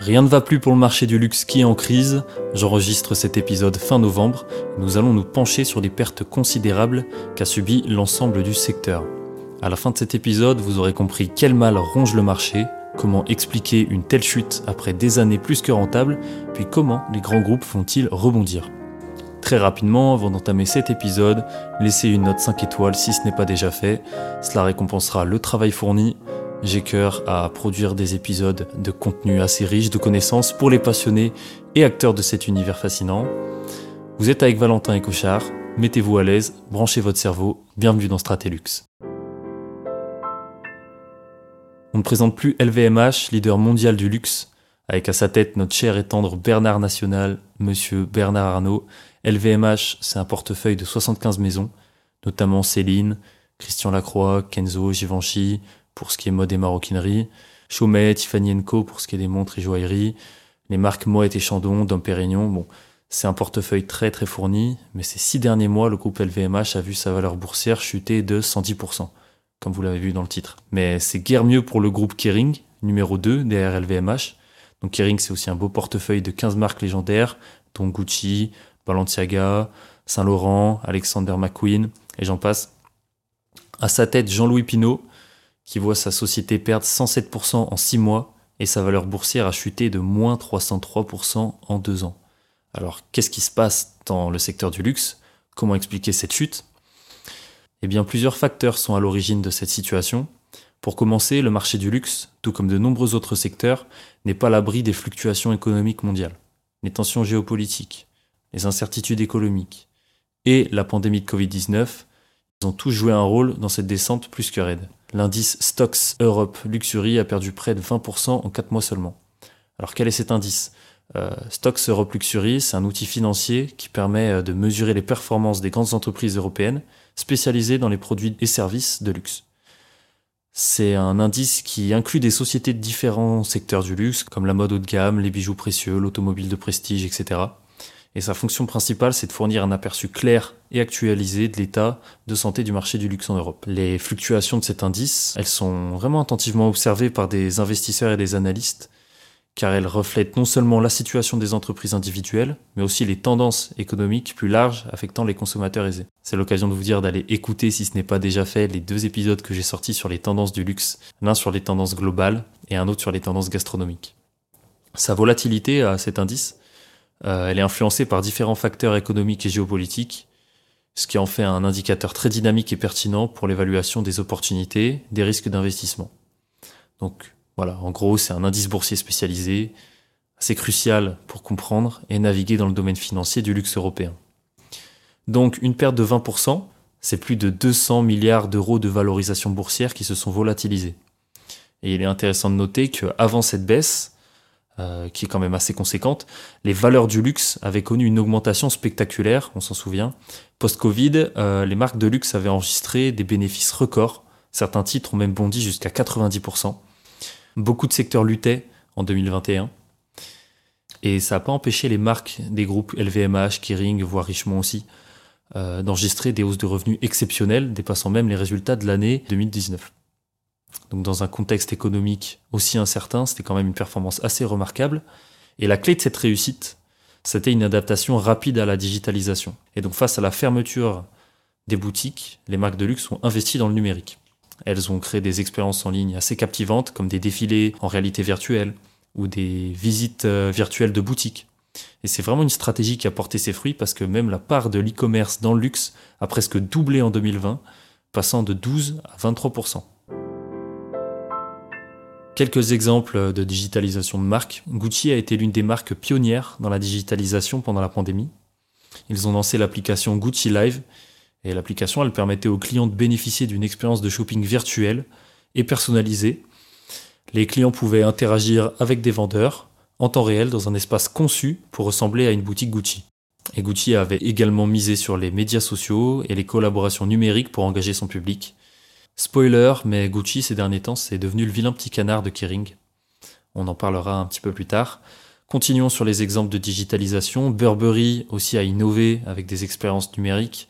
Rien ne va plus pour le marché du luxe qui est en crise. J'enregistre cet épisode fin novembre. Nous allons nous pencher sur les pertes considérables qu'a subi l'ensemble du secteur. À la fin de cet épisode, vous aurez compris quel mal ronge le marché, comment expliquer une telle chute après des années plus que rentables, puis comment les grands groupes font-ils rebondir. Très rapidement, avant d'entamer cet épisode, laissez une note 5 étoiles si ce n'est pas déjà fait. Cela récompensera le travail fourni. J'ai cœur à produire des épisodes de contenu assez riche de connaissances pour les passionnés et acteurs de cet univers fascinant. Vous êtes avec Valentin et Cochard, mettez-vous à l'aise, branchez votre cerveau, bienvenue dans Stratelux. On ne présente plus LVMH, leader mondial du luxe, avec à sa tête notre cher et tendre Bernard National, monsieur Bernard Arnault. LVMH, c'est un portefeuille de 75 maisons, notamment Céline, Christian Lacroix, Kenzo, Givenchy, pour ce qui est mode et maroquinerie, Chaumet, Tiffany Co pour ce qui est des montres et joailleries, les marques Moet et Chandon, Dom Pérignon. Bon, c'est un portefeuille très très fourni, mais ces six derniers mois, le groupe LVMH a vu sa valeur boursière chuter de 110%, comme vous l'avez vu dans le titre. Mais c'est guère mieux pour le groupe Kering, numéro 2 derrière LVMH. Donc Kering, c'est aussi un beau portefeuille de 15 marques légendaires, dont Gucci, Balenciaga, Saint Laurent, Alexander McQueen, et j'en passe. À sa tête, Jean-Louis Pinault, qui voit sa société perdre 107% en 6 mois et sa valeur boursière a chuté de moins 303% en 2 ans. Alors qu'est-ce qui se passe dans le secteur du luxe? Comment expliquer cette chute? Eh bien plusieurs facteurs sont à l'origine de cette situation. Pour commencer, le marché du luxe, tout comme de nombreux autres secteurs, n'est pas l'abri des fluctuations économiques mondiales. Les tensions géopolitiques, les incertitudes économiques et la pandémie de Covid-19, ils ont tous joué un rôle dans cette descente plus que raide l'indice Stocks Europe Luxury a perdu près de 20% en 4 mois seulement. Alors quel est cet indice? Euh, Stocks Europe Luxury, c'est un outil financier qui permet euh, de mesurer les performances des grandes entreprises européennes spécialisées dans les produits et services de luxe. C'est un indice qui inclut des sociétés de différents secteurs du luxe, comme la mode haut de gamme, les bijoux précieux, l'automobile de prestige, etc et sa fonction principale, c'est de fournir un aperçu clair et actualisé de l'état de santé du marché du luxe en Europe. Les fluctuations de cet indice, elles sont vraiment attentivement observées par des investisseurs et des analystes, car elles reflètent non seulement la situation des entreprises individuelles, mais aussi les tendances économiques plus larges affectant les consommateurs aisés. C'est l'occasion de vous dire d'aller écouter, si ce n'est pas déjà fait, les deux épisodes que j'ai sortis sur les tendances du luxe, l'un sur les tendances globales et un autre sur les tendances gastronomiques. Sa volatilité à cet indice, euh, elle est influencée par différents facteurs économiques et géopolitiques, ce qui en fait un indicateur très dynamique et pertinent pour l'évaluation des opportunités, des risques d'investissement. Donc voilà, en gros, c'est un indice boursier spécialisé, assez crucial pour comprendre et naviguer dans le domaine financier du luxe européen. Donc une perte de 20%, c'est plus de 200 milliards d'euros de valorisation boursière qui se sont volatilisés. Et il est intéressant de noter qu'avant cette baisse, euh, qui est quand même assez conséquente, les valeurs du luxe avaient connu une augmentation spectaculaire, on s'en souvient. Post-Covid, euh, les marques de luxe avaient enregistré des bénéfices records. Certains titres ont même bondi jusqu'à 90%. Beaucoup de secteurs luttaient en 2021. Et ça n'a pas empêché les marques des groupes LVMH, Kering, voire Richemont aussi, euh, d'enregistrer des hausses de revenus exceptionnelles, dépassant même les résultats de l'année 2019. Donc dans un contexte économique aussi incertain, c'était quand même une performance assez remarquable. Et la clé de cette réussite, c'était une adaptation rapide à la digitalisation. Et donc face à la fermeture des boutiques, les marques de luxe ont investi dans le numérique. Elles ont créé des expériences en ligne assez captivantes, comme des défilés en réalité virtuelle ou des visites euh, virtuelles de boutiques. Et c'est vraiment une stratégie qui a porté ses fruits parce que même la part de l'e-commerce dans le luxe a presque doublé en 2020, passant de 12 à 23 Quelques exemples de digitalisation de marque. Gucci a été l'une des marques pionnières dans la digitalisation pendant la pandémie. Ils ont lancé l'application Gucci Live et l'application permettait aux clients de bénéficier d'une expérience de shopping virtuelle et personnalisée. Les clients pouvaient interagir avec des vendeurs en temps réel dans un espace conçu pour ressembler à une boutique Gucci. Et Gucci avait également misé sur les médias sociaux et les collaborations numériques pour engager son public. Spoiler, mais Gucci ces derniers temps c'est devenu le vilain petit canard de Kering. On en parlera un petit peu plus tard. Continuons sur les exemples de digitalisation. Burberry aussi a innové avec des expériences numériques.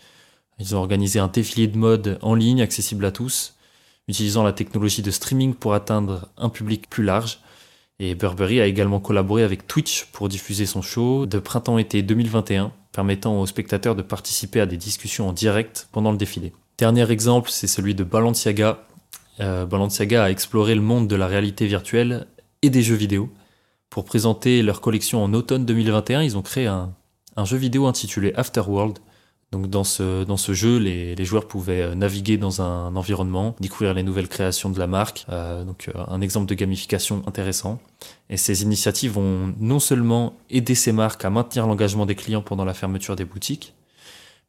Ils ont organisé un défilé de mode en ligne accessible à tous, utilisant la technologie de streaming pour atteindre un public plus large. Et Burberry a également collaboré avec Twitch pour diffuser son show de printemps-été 2021, permettant aux spectateurs de participer à des discussions en direct pendant le défilé. Dernier exemple, c'est celui de Balenciaga. Euh, Balenciaga a exploré le monde de la réalité virtuelle et des jeux vidéo. Pour présenter leur collection en automne 2021, ils ont créé un, jeu vidéo intitulé Afterworld, donc dans ce, jeu, les, joueurs pouvaient euh, naviguer dans un environnement, découvrir les nouvelles créations de la marque, euh, un exemple de gamification intéressant. Ces initiatives vont non seulement aider ces marques à maintenir l'engagement des clients pendant la fermeture des boutiques,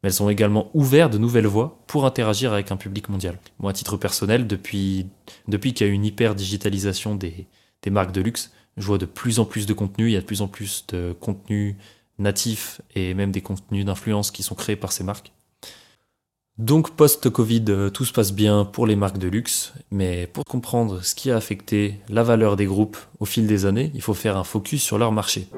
mais elles ont également ouvert de nouvelles voies pour interagir avec un public mondial. Moi, à titre personnel, depuis, qu'il y a eu une hyper digitalisation des, marques de luxe, je vois de plus en plus de contenu, il y a de plus en plus de contenu natifs et même des contenus d'influence qui sont créés par ces marques. Donc post-Covid, euh, tout se passe bien pour les marques de luxe, mais pour comprendre ce qui a affecté la valeur des groupes au fil des années, il faut faire un focus sur leur marché.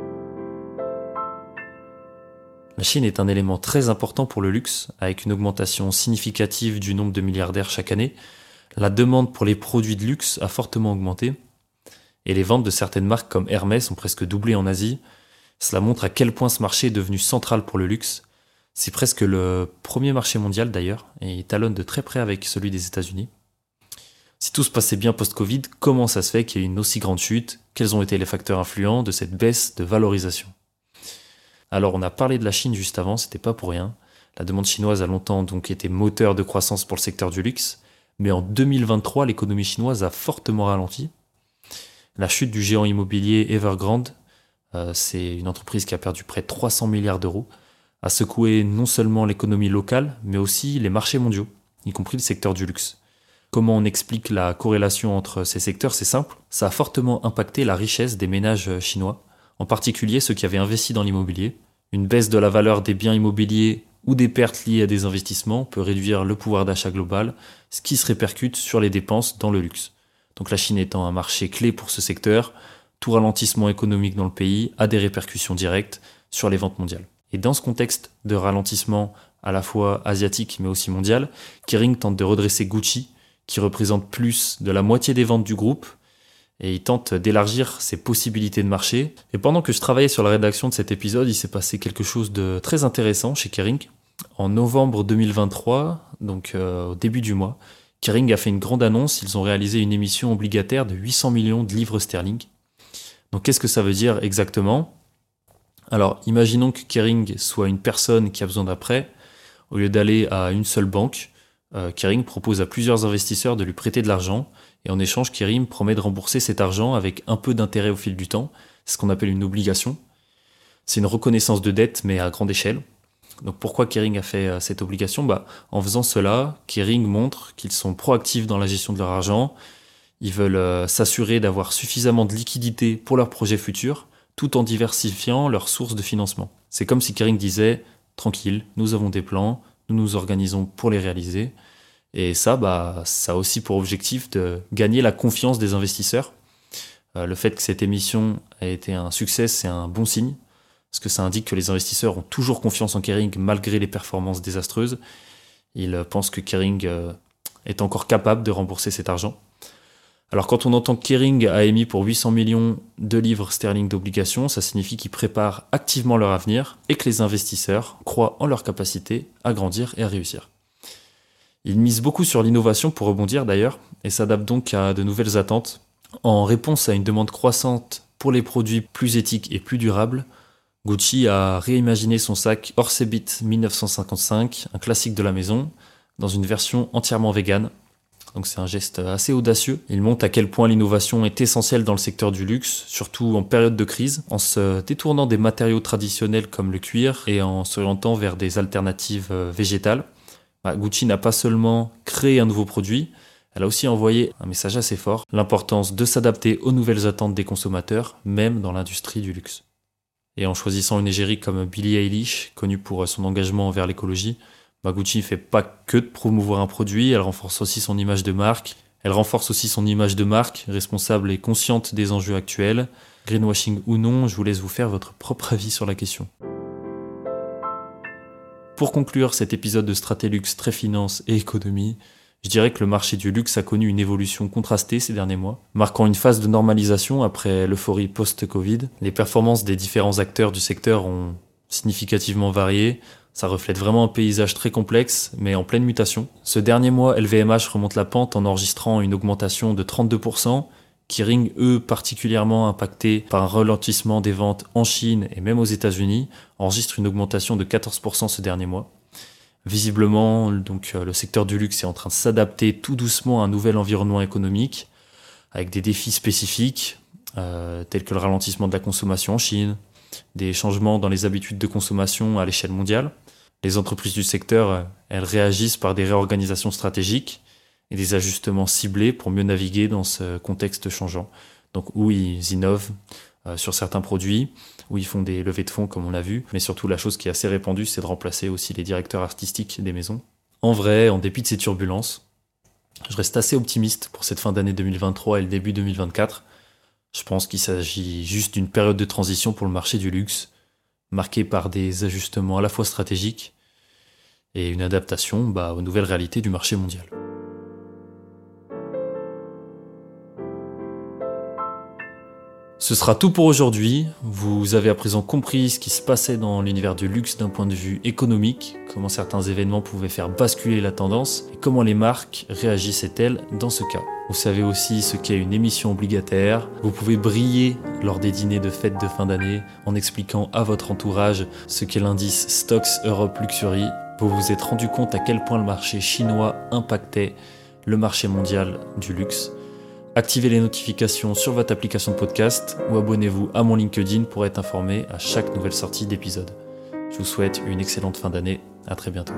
La Chine est un élément très important pour le luxe, avec une augmentation significative du nombre de milliardaires chaque année. La demande pour les produits de luxe a fortement augmenté, et les ventes de certaines marques comme Hermès ont presque doublé en Asie, cela montre à quel point ce marché est devenu central pour le luxe. C'est presque le premier marché mondial d'ailleurs, et il talonne de très près avec celui des États-Unis. Si tout se passait bien post-Covid, comment ça se fait qu'il y ait une aussi grande chute? Quels ont été les facteurs influents de cette baisse de valorisation? Alors on a parlé de la Chine juste avant, c'était pas pour rien. La demande chinoise a longtemps donc été moteur de croissance pour le secteur du luxe, mais en 2023, l'économie chinoise a fortement ralenti. La chute du géant immobilier Evergrande euh, c'est une entreprise qui a perdu près de 300 milliards d'euros, a secoué non seulement l'économie locale, mais aussi les marchés mondiaux, y compris le secteur du luxe. Comment on explique la corrélation entre ces secteurs? C'est simple, ça a fortement impacté la richesse des ménages chinois, en particulier ceux qui avaient investi dans l'immobilier. Une baisse de la valeur des biens immobiliers ou des pertes liées à des investissements peut réduire le pouvoir d'achat global, ce qui se répercute sur les dépenses dans le luxe. Donc la Chine étant un marché clé pour ce secteur, tout ralentissement économique dans le pays a des répercussions directes sur les ventes mondiales. Et dans ce contexte de ralentissement à la fois asiatique mais aussi mondial, Kering tente de redresser Gucci, qui représente plus de la moitié des ventes du groupe, et il tente d'élargir ses possibilités de marché. Et pendant que je travaillais sur la rédaction de cet épisode, il s'est passé quelque chose de très intéressant chez Kering. En novembre 2023, donc euh, au début du mois, Kering a fait une grande annonce, ils ont réalisé une émission obligataire de 800 millions de livres sterling donc qu'est-ce que ça veut dire exactement? Alors imaginons que Kering soit une personne qui a besoin d'un prêt. Au lieu d'aller à une seule banque, Kering propose à plusieurs investisseurs de lui prêter de l'argent et en échange Kering promet de rembourser cet argent avec un peu d'intérêt au fil du temps. C'est ce qu'on appelle une obligation. C'est une reconnaissance de dette mais à grande échelle. Donc pourquoi Kering a fait euh, cette obligation? Bah, En faisant cela, Kering montre qu'ils sont proactifs dans la gestion de leur argent, ils veulent euh, s'assurer d'avoir suffisamment de liquidités pour leurs projets futurs, tout en diversifiant leurs sources de financement. C'est comme si Kering disait tranquille, nous avons des plans, nous organisons pour les réaliser. Et ça, bah, ça a aussi pour objectif de gagner la confiance des investisseurs. Euh, le fait que cette émission a été un succès, c'est un bon signe, parce que ça indique que les investisseurs ont toujours confiance en Kering malgré les performances désastreuses. Ils pensent que Kering euh, est encore capable de rembourser cet argent. Alors quand on entend que Kering a émis pour 800 millions de livres sterling d'obligations, ça signifie qu'ils préparent activement leur avenir et que les investisseurs croient en leur capacité à grandir et à réussir. Ils misent beaucoup sur l'innovation pour rebondir d'ailleurs et s'adaptent donc à de nouvelles attentes. En réponse à une demande croissante pour les produits plus éthiques et plus durables, Gucci a réimaginé son sac Orsebit 1955, un classique de la maison, dans une version entièrement végane donc c'est un geste assez audacieux. Il montre à quel point l'innovation est essentielle dans le secteur du luxe, surtout en période de crise, en se détournant des matériaux traditionnels comme le cuir et en s'orientant vers des alternatives euh, végétales. Bah, Gucci n'a pas seulement créé un nouveau produit, elle a aussi envoyé un message assez fort, l'importance de s'adapter aux nouvelles attentes des consommateurs, même dans l'industrie du luxe. Et en choisissant une égérie comme Billie Eilish, connue pour son engagement envers l'écologie, Gucci ne fait pas que de promouvoir un produit, elle renforce aussi son image de marque. Elle renforce aussi son image de marque, responsable et consciente des enjeux actuels. Greenwashing ou non, je vous laisse vous faire votre propre avis sur la question. Pour conclure cet épisode de Stratélux très finance et économie, Je dirais que le marché du luxe a connu une évolution contrastée ces derniers mois, marquant une phase de normalisation après l'euphorie post-Covid. Les performances des différents acteurs du secteur ont significativement varié. Ça reflète vraiment un paysage très complexe, mais en pleine mutation. Ce dernier mois, LVMH remonte la pente en enregistrant une augmentation de 32%, Kering, eux, particulièrement impactés par un ralentissement des ventes en Chine et même aux États-Unis, enregistrent une augmentation de 14% ce dernier mois. Visiblement, donc, euh, le secteur du luxe est en train de s'adapter tout doucement à un nouvel environnement économique, avec des défis spécifiques, euh, tels que le ralentissement de la consommation en Chine, des changements dans les habitudes de consommation à l'échelle mondiale. Les entreprises du secteur, euh, elles réagissent par des réorganisations stratégiques et des ajustements ciblés pour mieux naviguer dans ce contexte changeant. Donc où ils innovent sur certains produits, où ils font des levées de fonds comme on l'a vu, mais surtout la chose qui est assez répandue, c'est de remplacer aussi les directeurs artistiques des maisons. En vrai, en dépit de ces turbulences, je reste assez optimiste pour cette fin d'année 2023 et le début 2024. Je pense qu'il s'agit juste d'une période de transition pour le marché du luxe, marquée par des ajustements à la fois stratégiques et une adaptation bah, aux nouvelles réalités du marché mondial. Ce sera tout pour aujourd'hui. Vous avez à présent compris ce qui se passait dans l'univers du luxe d'un point de vue économique, comment certains événements pouvaient faire basculer la tendance et comment les marques réagissaient-elles dans ce cas. Vous savez aussi ce qu'est une émission obligataire. Vous pouvez briller lors des dîners de fête de fin d'année en expliquant à votre entourage ce qu'est l'indice Stocks Europe Luxury. Vous vous êtes rendu compte à quel point le marché chinois impactait le marché mondial du luxe. Activez les notifications sur votre application de podcast ou abonnez-vous à mon LinkedIn pour être informé à chaque nouvelle sortie d'épisode. Je vous souhaite une excellente fin d'année. À très bientôt.